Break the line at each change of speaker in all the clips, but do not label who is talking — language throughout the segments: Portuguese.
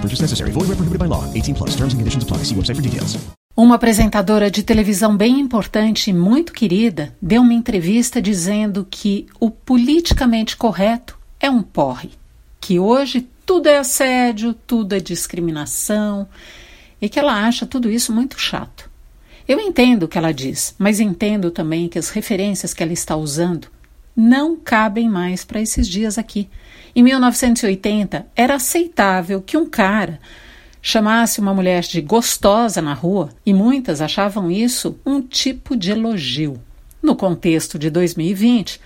Purchase necessary. Void where prohibited by law. 18 plus. Terms and conditions apply. See website for details.
Uma apresentadora de televisão bem importante e muito querida deu uma entrevista dizendo que o politicamente correto é um porre, que hoje tudo é assédio, tudo é discriminação e que ela acha tudo isso muito chato. Eu entendo o que ela diz, mas entendo também que as referências que ela está usando não cabem mais para esses dias aqui. Em 1980, era aceitável que um cara chamasse uma mulher de gostosa na rua e muitas achavam isso um tipo de elogio. No contexto de 2020,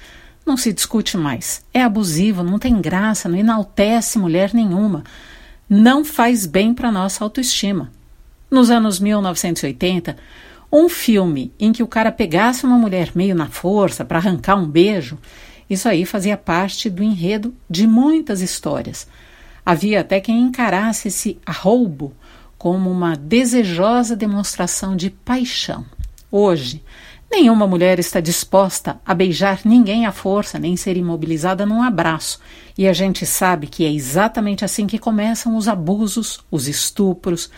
não se discute mais. É abusivo, não tem graça, não enaltece mulher nenhuma. Não faz bem para nossa autoestima. Nos anos 1980, um filme em que o cara pegasse uma mulher meio na força para arrancar um beijo, isso aí fazia parte do enredo de muitas histórias. Havia até quem encarasse esse arroubo como uma desejosa demonstração de paixão. Hoje, nenhuma mulher está disposta a beijar ninguém à força, nem ser imobilizada num abraço. E a gente sabe que é exatamente assim que começam os abusos, os estupros,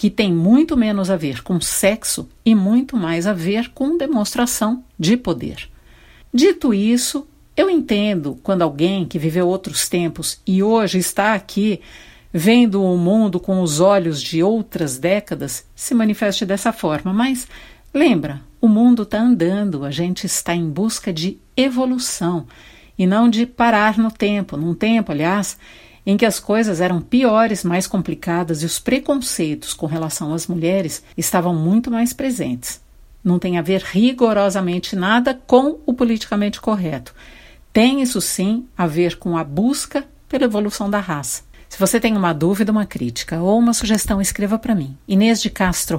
que tem muito menos a ver com sexo e muito mais a ver com demonstração de poder. Dito isso, eu entendo quando alguém que viveu outros tempos e hoje está aqui vendo o mundo com os olhos de outras décadas se manifeste dessa forma, mas lembra, o mundo está andando, a gente está em busca de evolução e não de parar no tempo, num tempo, aliás, em que as coisas eram piores, mais complicadas e os preconceitos com relação às mulheres estavam muito mais presentes. Não tem a ver rigorosamente nada com o politicamente correto tem isso sim a ver com a busca pela evolução da raça. Se você tem uma dúvida, uma crítica ou uma sugestão, escreva para mim. Inês de Castro.